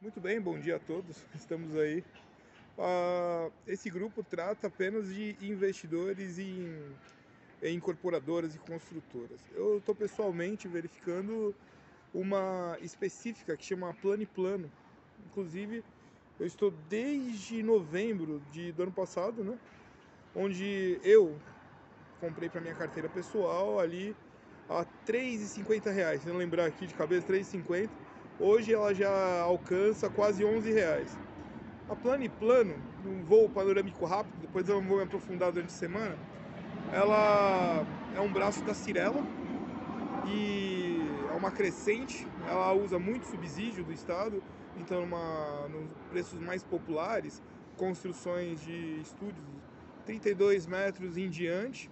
Muito bem, bom dia a todos. Estamos aí. Uh, esse grupo trata apenas de investidores em, em incorporadoras e construtoras. Eu estou pessoalmente verificando uma específica que chama Plano e Plano. Inclusive, eu estou desde novembro de, do ano passado, né? Onde eu comprei para minha carteira pessoal ali a R$ 3,50. Se não lembrar aqui de cabeça, R$ 3,50 Hoje ela já alcança quase 11 reais. A plano e plano, um voo panorâmico rápido, depois eu vou me aprofundar durante a semana, ela é um braço da Cirela e é uma crescente, ela usa muito subsídio do Estado, então nos preços mais populares, construções de estúdios 32 metros em diante,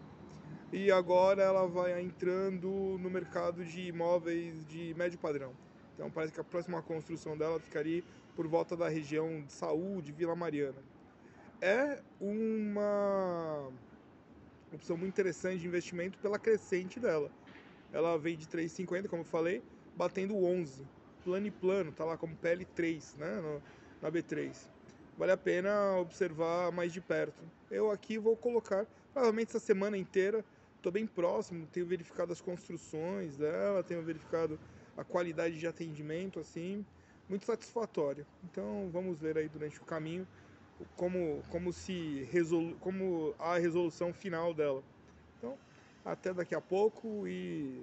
e agora ela vai entrando no mercado de imóveis de médio padrão. Então parece que a próxima construção dela ficaria por volta da região de Saúde, Vila Mariana. É uma opção muito interessante de investimento pela crescente dela. Ela vem de 3,50, como eu falei, batendo 11. Plano e plano, tá lá como PL3, né, no, na B3. Vale a pena observar mais de perto. Eu aqui vou colocar, provavelmente essa semana inteira, estou bem próximo, tenho verificado as construções dela, tenho verificado a qualidade de atendimento, assim, muito satisfatória. Então vamos ver aí durante o caminho como, como se resolu como a resolução final dela. Então, até daqui a pouco e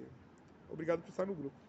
obrigado por estar no grupo.